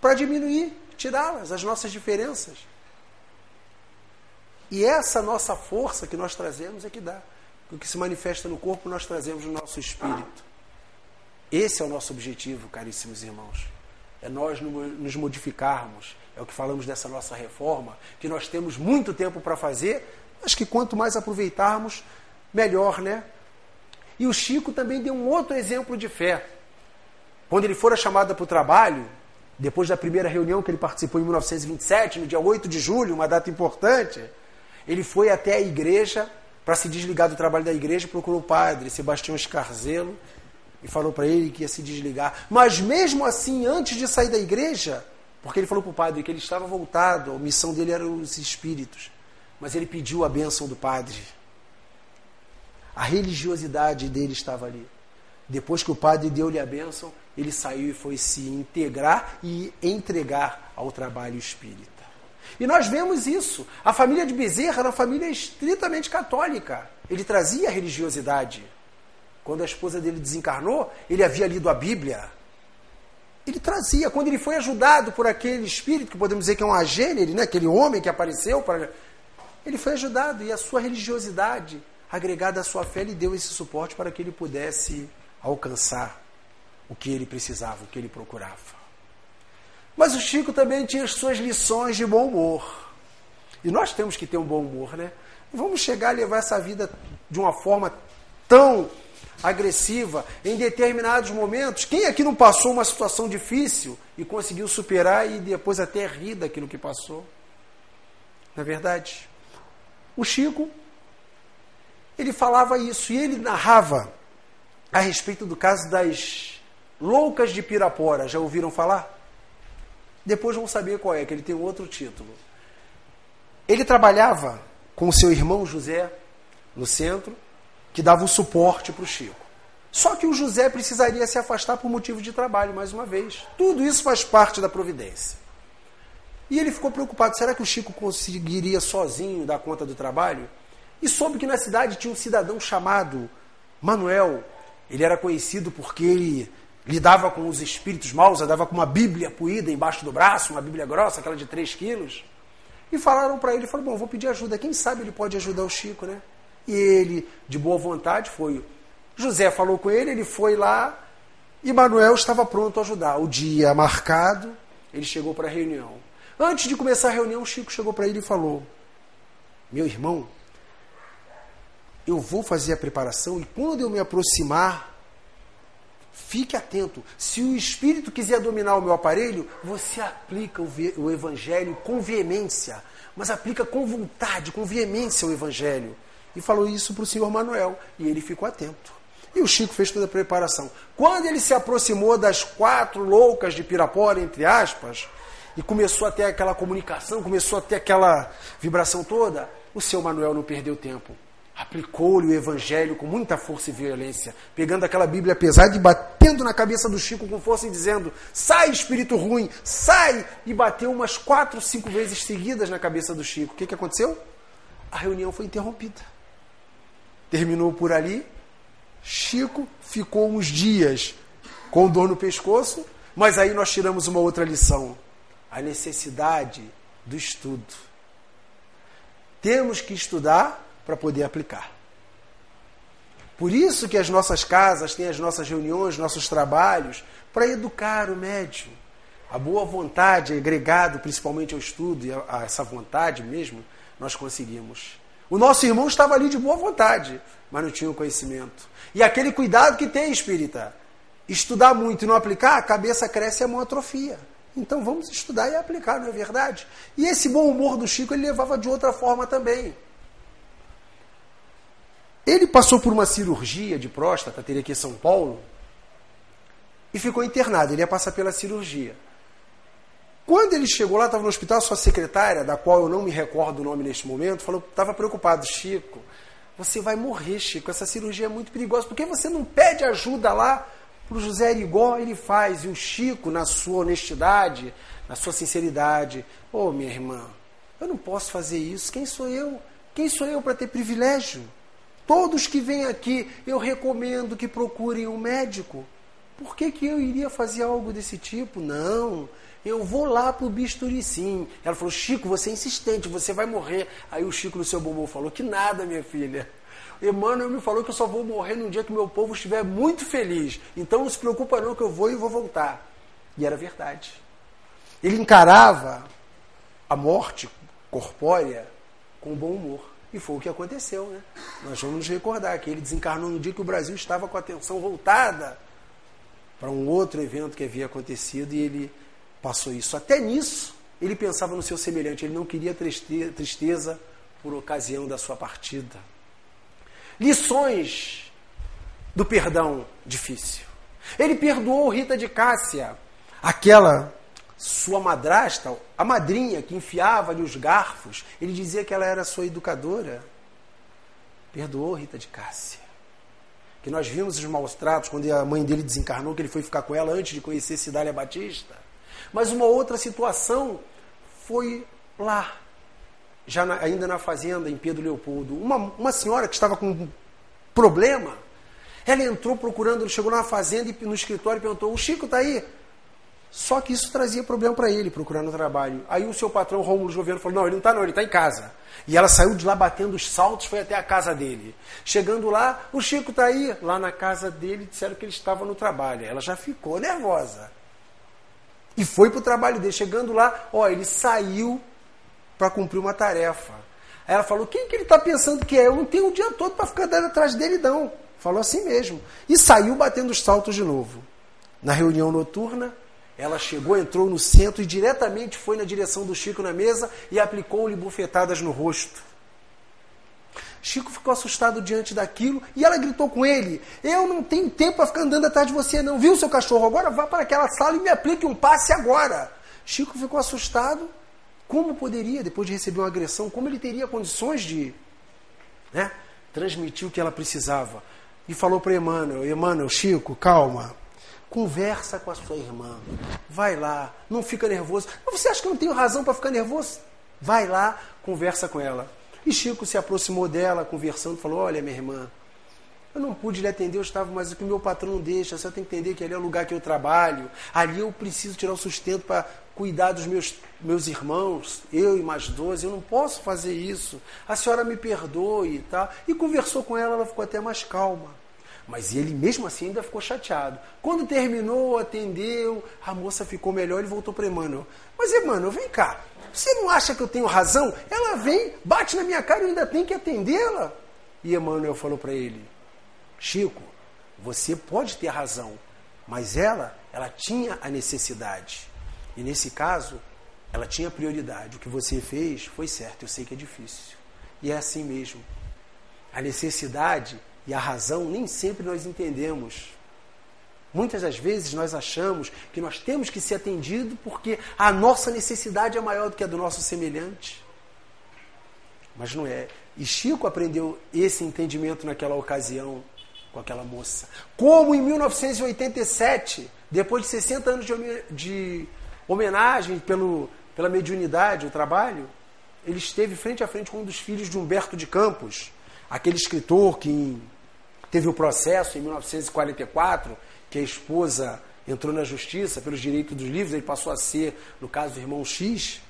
A: para diminuir, tirá-las, as nossas diferenças. E essa nossa força que nós trazemos é que dá. O que se manifesta no corpo, nós trazemos no nosso espírito. Esse é o nosso objetivo, caríssimos irmãos é nós nos modificarmos. É o que falamos dessa nossa reforma, que nós temos muito tempo para fazer, mas que quanto mais aproveitarmos, melhor, né? E o Chico também deu um outro exemplo de fé. Quando ele fora chamado para o trabalho, depois da primeira reunião que ele participou em 1927, no dia 8 de julho, uma data importante, ele foi até a igreja para se desligar do trabalho da igreja, procurou o padre Sebastião Escarzelo e falou para ele que ia se desligar. Mas mesmo assim, antes de sair da igreja, porque ele falou para o padre que ele estava voltado, a missão dele era os espíritos, mas ele pediu a bênção do padre. A religiosidade dele estava ali. Depois que o padre deu-lhe a bênção, ele saiu e foi se integrar e entregar ao trabalho espírita. E nós vemos isso. A família de Bezerra era uma família estritamente católica. Ele trazia a religiosidade. Quando a esposa dele desencarnou, ele havia lido a Bíblia. Ele trazia, quando ele foi ajudado por aquele espírito, que podemos dizer que é um agênere, né? aquele homem que apareceu, para... ele foi ajudado e a sua religiosidade, agregada à sua fé, lhe deu esse suporte para que ele pudesse alcançar o que ele precisava, o que ele procurava. Mas o Chico também tinha as suas lições de bom humor. E nós temos que ter um bom humor, né? vamos chegar a levar essa vida de uma forma tão agressiva em determinados momentos. Quem aqui não passou uma situação difícil e conseguiu superar e depois até rir daquilo que passou? Não é verdade? O Chico, ele falava isso e ele narrava a respeito do caso das loucas de Pirapora. Já ouviram falar? Depois vão saber qual é, que ele tem outro título. Ele trabalhava com seu irmão José no centro que dava o suporte para o Chico. Só que o José precisaria se afastar por motivo de trabalho, mais uma vez. Tudo isso faz parte da providência. E ele ficou preocupado: será que o Chico conseguiria sozinho dar conta do trabalho? E soube que na cidade tinha um cidadão chamado Manuel. Ele era conhecido porque ele lidava com os espíritos maus, andava com uma Bíblia poída embaixo do braço, uma Bíblia grossa, aquela de 3 quilos. E falaram para ele: falou, bom, vou pedir ajuda. Quem sabe ele pode ajudar o Chico, né? E ele, de boa vontade, foi. José falou com ele, ele foi lá e Manuel estava pronto a ajudar. O dia marcado, ele chegou para a reunião. Antes de começar a reunião, Chico chegou para ele e falou: meu irmão, eu vou fazer a preparação e quando eu me aproximar, fique atento. Se o espírito quiser dominar o meu aparelho, você aplica o evangelho com veemência, mas aplica com vontade, com veemência o evangelho. E falou isso para o senhor Manuel e ele ficou atento. E o Chico fez toda a preparação. Quando ele se aproximou das quatro loucas de Pirapora, entre aspas, e começou a ter aquela comunicação, começou a ter aquela vibração toda, o seu Manuel não perdeu tempo. Aplicou-lhe o evangelho com muita força e violência, pegando aquela Bíblia pesada e batendo na cabeça do Chico com força e dizendo: Sai, espírito ruim, sai! E bateu umas quatro, cinco vezes seguidas na cabeça do Chico. O que, que aconteceu? A reunião foi interrompida. Terminou por ali. Chico ficou uns dias com dor no pescoço, mas aí nós tiramos uma outra lição a necessidade do estudo. Temos que estudar para poder aplicar. Por isso que as nossas casas têm as nossas reuniões, nossos trabalhos, para educar o médium. A boa vontade, agregado principalmente ao estudo e a, essa vontade mesmo, nós conseguimos. O nosso irmão estava ali de boa vontade, mas não tinha o conhecimento. E aquele cuidado que tem, espírita. Estudar muito e não aplicar, a cabeça cresce e a mão atrofia. Então vamos estudar e aplicar, não é verdade? E esse bom humor do Chico ele levava de outra forma também. Ele passou por uma cirurgia de próstata, teria aqui em São Paulo, e ficou internado. Ele ia passar pela cirurgia. Quando ele chegou lá, estava no hospital, sua secretária, da qual eu não me recordo o nome neste momento, falou, estava preocupado, Chico, você vai morrer, Chico, essa cirurgia é muito perigosa. Por que você não pede ajuda lá para o José Arigó ele faz, e o Chico, na sua honestidade, na sua sinceridade, ô oh, minha irmã, eu não posso fazer isso, quem sou eu? Quem sou eu para ter privilégio? Todos que vêm aqui, eu recomendo que procurem um médico. Por que, que eu iria fazer algo desse tipo? Não, eu vou lá pro bisturi sim. Ela falou, Chico, você é insistente, você vai morrer. Aí o Chico no seu bombom falou, que nada, minha filha. Emmanuel me falou que eu só vou morrer num dia que meu povo estiver muito feliz. Então não se preocupa não que eu vou e vou voltar. E era verdade. Ele encarava a morte corpórea com bom humor. E foi o que aconteceu, né? Nós vamos nos recordar que ele desencarnou no dia que o Brasil estava com a atenção voltada para um outro evento que havia acontecido e ele passou isso. Até nisso, ele pensava no seu semelhante, ele não queria tristeza por ocasião da sua partida lições do perdão difícil. Ele perdoou Rita de Cássia, aquela sua madrasta, a madrinha que enfiava-lhe os garfos. Ele dizia que ela era sua educadora. Perdoou Rita de Cássia. Que nós vimos os maus tratos quando a mãe dele desencarnou, que ele foi ficar com ela antes de conhecer Cidália Batista. Mas uma outra situação foi lá, já na, ainda na fazenda, em Pedro Leopoldo, uma, uma senhora que estava com um problema, ela entrou procurando, chegou na fazenda e no escritório e perguntou: O Chico está aí? Só que isso trazia problema para ele, procurando trabalho. Aí o seu patrão, Rômulo Governo, falou: Não, ele não está, não, ele está em casa. E ela saiu de lá batendo os saltos, foi até a casa dele. Chegando lá, o Chico está aí. Lá na casa dele, disseram que ele estava no trabalho. Ela já ficou nervosa. E foi para o trabalho dele. Chegando lá, ó, ele saiu para cumprir uma tarefa. Aí ela falou: quem que ele está pensando que é? Eu não tenho o dia todo para ficar andando atrás dele, não. Falou assim mesmo. E saiu batendo os saltos de novo. Na reunião noturna, ela chegou, entrou no centro e diretamente foi na direção do Chico na mesa e aplicou-lhe bufetadas no rosto. Chico ficou assustado diante daquilo e ela gritou com ele: Eu não tenho tempo para ficar andando atrás de você, não. Viu, seu cachorro? Agora vá para aquela sala e me aplique um passe agora. Chico ficou assustado como poderia, depois de receber uma agressão, como ele teria condições de né, transmitir o que ela precisava? E falou para Emmanuel: Emmanuel, Chico, calma. Conversa com a sua irmã. Vai lá, não fica nervoso. Você acha que eu não tenho razão para ficar nervoso? Vai lá, conversa com ela. E Chico se aproximou dela, conversando, falou: Olha, minha irmã, eu não pude lhe atender, eu estava, mas o que meu patrão deixa, você tem que entender que ali é o lugar que eu trabalho, ali eu preciso tirar o sustento para cuidar dos meus, meus irmãos, eu e mais doze, eu não posso fazer isso. A senhora me perdoe e tal. E conversou com ela, ela ficou até mais calma. Mas ele mesmo assim ainda ficou chateado. Quando terminou, atendeu, a moça ficou melhor e voltou para Emmanuel. Mas Emmanuel, vem cá. Você não acha que eu tenho razão? Ela vem, bate na minha cara e eu ainda tenho que atendê-la. E Emmanuel falou para ele: Chico, você pode ter razão, mas ela, ela tinha a necessidade. E nesse caso, ela tinha prioridade. O que você fez foi certo, eu sei que é difícil. E é assim mesmo. A necessidade e a razão nem sempre nós entendemos. Muitas das vezes nós achamos que nós temos que ser atendido porque a nossa necessidade é maior do que a do nosso semelhante. Mas não é. E Chico aprendeu esse entendimento naquela ocasião com aquela moça. Como em 1987, depois de 60 anos de homenagem pelo, pela mediunidade, o trabalho, ele esteve frente a frente com um dos filhos de Humberto de Campos, aquele escritor que teve o processo em 1944, que a esposa entrou na justiça pelos direitos dos livros, ele passou a ser, no caso do irmão X.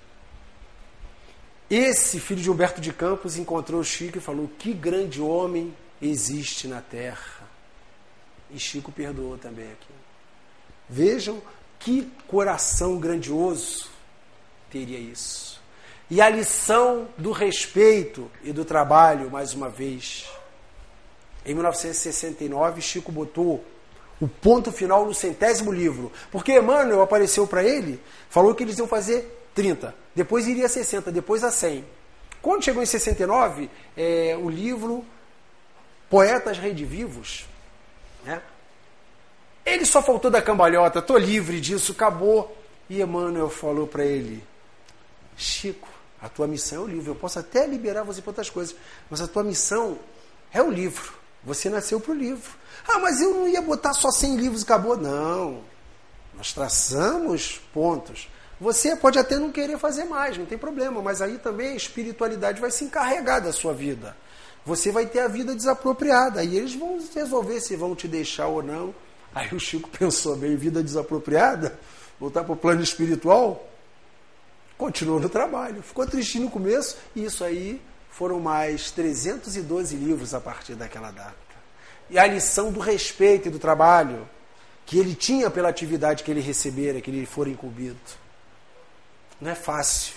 A: Esse filho de Humberto de Campos encontrou Chico e falou: Que grande homem existe na terra. E Chico perdoou também aqui. Vejam que coração grandioso teria isso. E a lição do respeito e do trabalho, mais uma vez. Em 1969, Chico botou o ponto final no centésimo livro. Porque Emmanuel apareceu para ele, falou que eles iam fazer 30, depois iria a 60, depois a 100. Quando chegou em 69, é, o livro Poetas Redivivos, né? ele só faltou da cambalhota, estou livre disso, acabou. E Emmanuel falou para ele: Chico, a tua missão é o livro. Eu posso até liberar você para outras coisas, mas a tua missão é o livro. Você nasceu para o livro. Ah, mas eu não ia botar só 100 livros e acabou. Não. Nós traçamos pontos. Você pode até não querer fazer mais, não tem problema, mas aí também a espiritualidade vai se encarregar da sua vida. Você vai ter a vida desapropriada. Aí eles vão resolver se vão te deixar ou não. Aí o Chico pensou bem, vida desapropriada, voltar para o plano espiritual, continuou no trabalho. Ficou tristinho no começo, e isso aí foram mais 312 livros a partir daquela data. E a lição do respeito e do trabalho que ele tinha pela atividade que ele recebera, que ele fora incumbido. Não é fácil.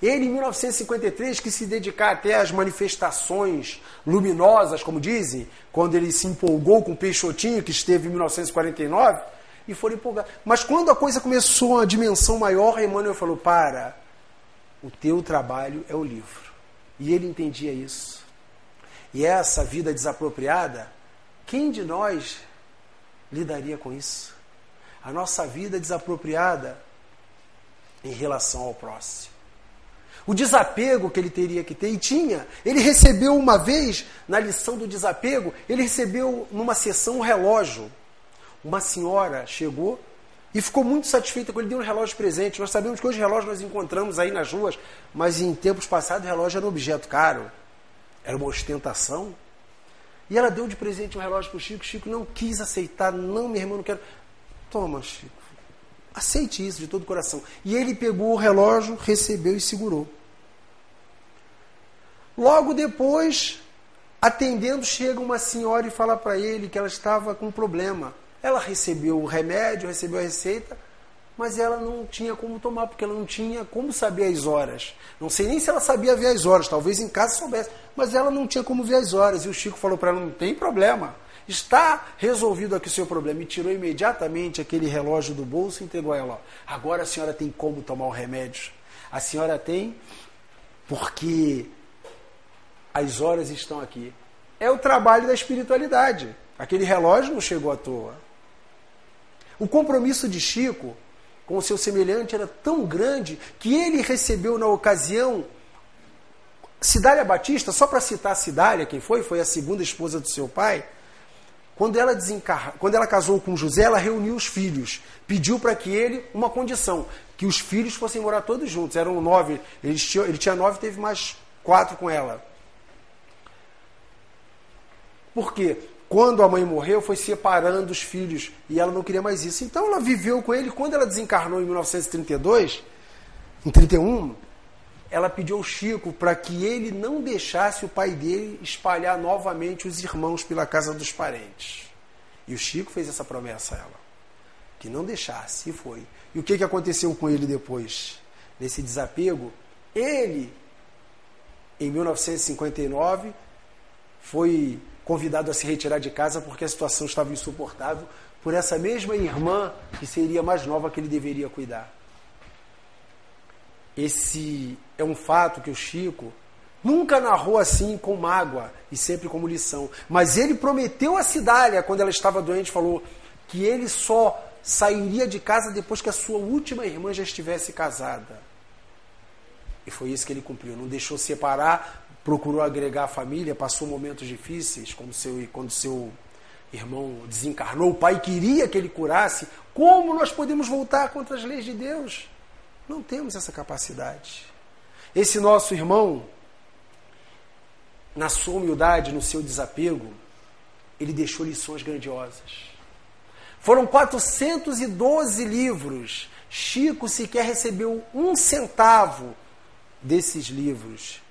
A: Ele, em 1953, que se dedicar até às manifestações luminosas, como dizem, quando ele se empolgou com o Peixotinho, que esteve em 1949, e foram empolgar. Mas quando a coisa começou a dimensão maior, Emmanuel falou: para, o teu trabalho é o livro. E ele entendia isso. E essa vida desapropriada, quem de nós lidaria com isso? A nossa vida desapropriada em relação ao próximo. O desapego que ele teria que ter, e tinha. Ele recebeu uma vez, na lição do desapego, ele recebeu numa sessão um relógio. Uma senhora chegou e ficou muito satisfeita com ele, deu um relógio presente. Nós sabemos que hoje relógio nós encontramos aí nas ruas, mas em tempos passados o relógio era um objeto caro, era uma ostentação. E ela deu de presente um relógio para o Chico. Chico não quis aceitar, não, minha irmã, não quero. Toma, Chico. Aceite isso de todo o coração. E ele pegou o relógio, recebeu e segurou. Logo depois, atendendo, chega uma senhora e fala para ele que ela estava com um problema. Ela recebeu o remédio, recebeu a receita, mas ela não tinha como tomar, porque ela não tinha como saber as horas. Não sei nem se ela sabia ver as horas, talvez em casa soubesse, mas ela não tinha como ver as horas. E o Chico falou para ela: não tem problema, está resolvido aqui o seu problema. E tirou imediatamente aquele relógio do bolso e entregou a ela: agora a senhora tem como tomar o remédio. A senhora tem, porque as horas estão aqui. É o trabalho da espiritualidade. Aquele relógio não chegou à toa. O compromisso de Chico com o seu semelhante era tão grande que ele recebeu na ocasião Cidália Batista, só para citar Cidália, quem foi? Foi a segunda esposa do seu pai. Quando ela, desencar... Quando ela casou com José, ela reuniu os filhos, pediu para que ele uma condição, que os filhos fossem morar todos juntos. Eram nove, ele tinha, ele tinha nove, teve mais quatro com ela. Por quê? Quando a mãe morreu, foi separando os filhos e ela não queria mais isso. Então ela viveu com ele. Quando ela desencarnou em 1932, em 31, ela pediu ao Chico para que ele não deixasse o pai dele espalhar novamente os irmãos pela casa dos parentes. E o Chico fez essa promessa a ela, que não deixasse, e foi. E o que, que aconteceu com ele depois? Nesse desapego, Ele, em 1959, foi convidado a se retirar de casa porque a situação estava insuportável por essa mesma irmã que seria mais nova que ele deveria cuidar. Esse é um fato que o Chico nunca narrou assim com mágoa e sempre como lição. Mas ele prometeu a Cidália, quando ela estava doente, falou que ele só sairia de casa depois que a sua última irmã já estivesse casada. E foi isso que ele cumpriu. Não deixou separar, procurou agregar a família, passou momentos difíceis, quando seu, quando seu irmão desencarnou, o pai queria que ele curasse. Como nós podemos voltar contra as leis de Deus? Não temos essa capacidade. Esse nosso irmão, na sua humildade, no seu desapego, ele deixou lições grandiosas. Foram 412 livros. Chico sequer recebeu um centavo desses livros.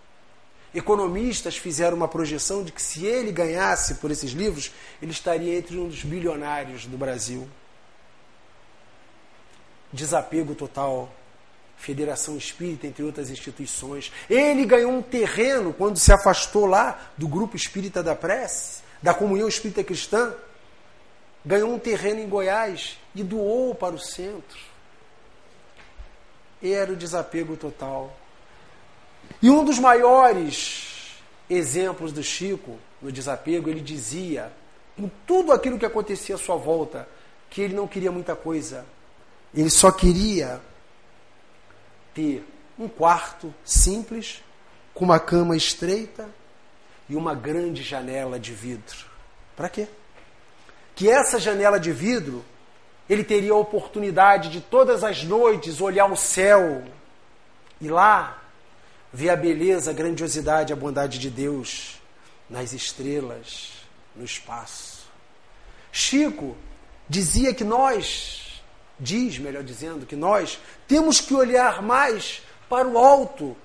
A: Economistas fizeram uma projeção de que se ele ganhasse por esses livros, ele estaria entre um dos bilionários do Brasil. Desapego total. Federação Espírita, entre outras instituições. Ele ganhou um terreno quando se afastou lá do grupo espírita da prece, da comunhão espírita cristã. Ganhou um terreno em Goiás e doou para o centro. Era o desapego total. E um dos maiores exemplos do Chico no desapego, ele dizia, em tudo aquilo que acontecia à sua volta, que ele não queria muita coisa. Ele só queria ter um quarto simples, com uma cama estreita e uma grande janela de vidro. Para quê? Que essa janela de vidro ele teria a oportunidade de todas as noites olhar o céu e lá ver a beleza, a grandiosidade, a bondade de Deus nas estrelas, no espaço. Chico dizia que nós diz, melhor dizendo, que nós temos que olhar mais para o alto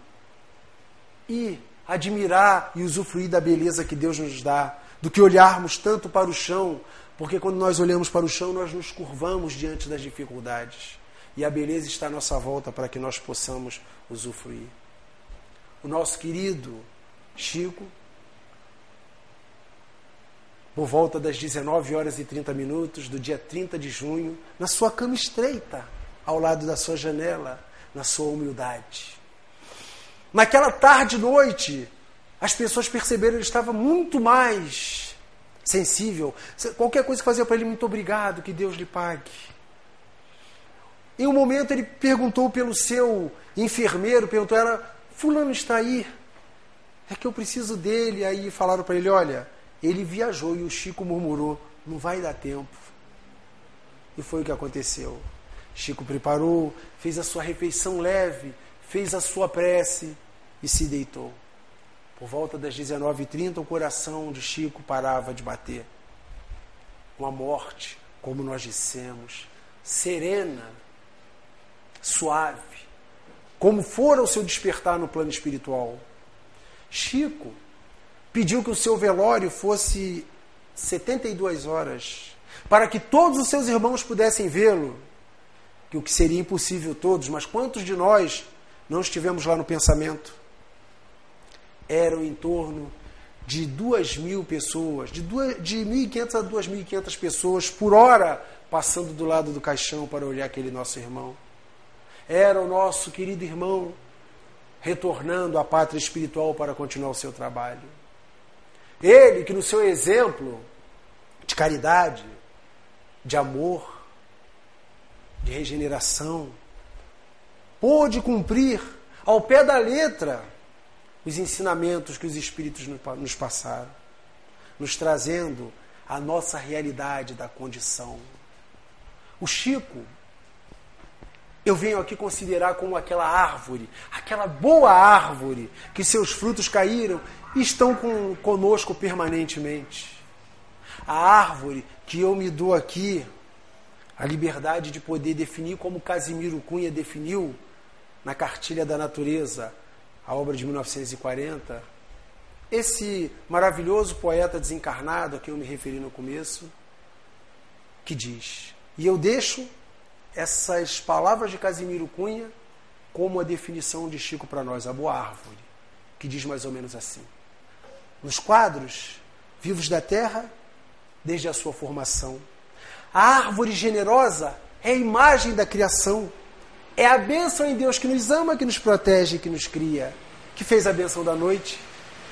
A: e admirar e usufruir da beleza que Deus nos dá, do que olharmos tanto para o chão, porque quando nós olhamos para o chão, nós nos curvamos diante das dificuldades. E a beleza está à nossa volta para que nós possamos usufruir. O nosso querido Chico por volta das 19 horas e 30 minutos do dia 30 de junho, na sua cama estreita, ao lado da sua janela, na sua humildade. Naquela tarde e noite, as pessoas perceberam que ele estava muito mais sensível. Qualquer coisa que fazia para ele, muito obrigado, que Deus lhe pague. Em um momento ele perguntou pelo seu enfermeiro, perguntou, era, fulano está aí? É que eu preciso dele. Aí falaram para ele, olha, ele viajou e o Chico murmurou: não vai dar tempo. E foi o que aconteceu. Chico preparou, fez a sua refeição leve, fez a sua prece e se deitou. Por volta das 19h30, o coração de Chico parava de bater. Uma morte, como nós dissemos, serena, suave, como fora o seu despertar no plano espiritual. Chico pediu que o seu velório fosse 72 horas, para que todos os seus irmãos pudessem vê-lo, que o que seria impossível todos, mas quantos de nós não estivemos lá no pensamento? Eram em torno de duas mil pessoas, de, de 1.500 a 2.500 pessoas por hora passando do lado do caixão para olhar aquele nosso irmão. Era o nosso querido irmão retornando à pátria espiritual para continuar o seu trabalho. Ele que no seu exemplo de caridade, de amor, de regeneração, pôde cumprir ao pé da letra os ensinamentos que os Espíritos nos passaram, nos trazendo a nossa realidade da condição. O Chico, eu venho aqui considerar como aquela árvore, aquela boa árvore que seus frutos caíram estão com, conosco permanentemente. A árvore que eu me dou aqui, a liberdade de poder definir como Casimiro Cunha definiu na Cartilha da Natureza, a obra de 1940, esse maravilhoso poeta desencarnado a quem eu me referi no começo, que diz: E eu deixo essas palavras de Casimiro Cunha como a definição de Chico para nós, a boa árvore, que diz mais ou menos assim: Nos quadros vivos da terra, desde a sua formação, a árvore generosa é a imagem da criação. É a bênção em Deus que nos ama, que nos protege, que nos cria, que fez a bênção da noite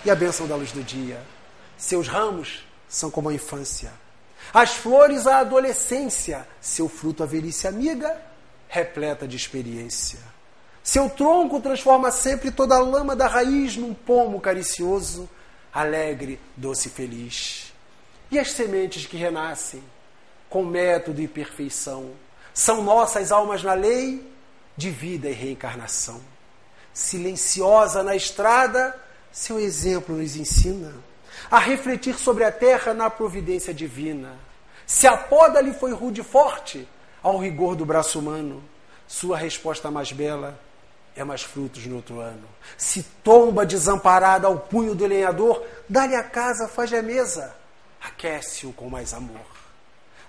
A: e a bênção da luz do dia. Seus ramos são como a infância. As flores, a adolescência. Seu fruto, a velhice amiga, repleta de experiência. Seu tronco transforma sempre toda a lama da raiz num pomo caricioso, alegre, doce e feliz. E as sementes que renascem, com método e perfeição, são nossas almas na lei de vida e reencarnação. Silenciosa na estrada, seu exemplo nos ensina a refletir sobre a terra na providência divina. Se a poda lhe foi rude e forte, ao rigor do braço humano, sua resposta mais bela é mais frutos no outro ano. Se tomba desamparada ao punho do lenhador, dá-lhe a casa, faz-lhe a mesa, aquece-o com mais amor.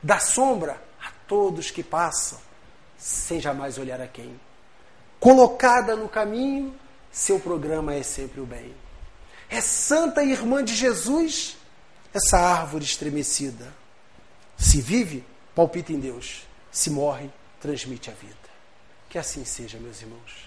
A: Dá sombra a todos que passam, sem jamais olhar a quem. Colocada no caminho, seu programa é sempre o bem. É santa irmã de Jesus, essa árvore estremecida. Se vive, palpita em Deus. Se morre, transmite a vida. Que assim seja, meus irmãos.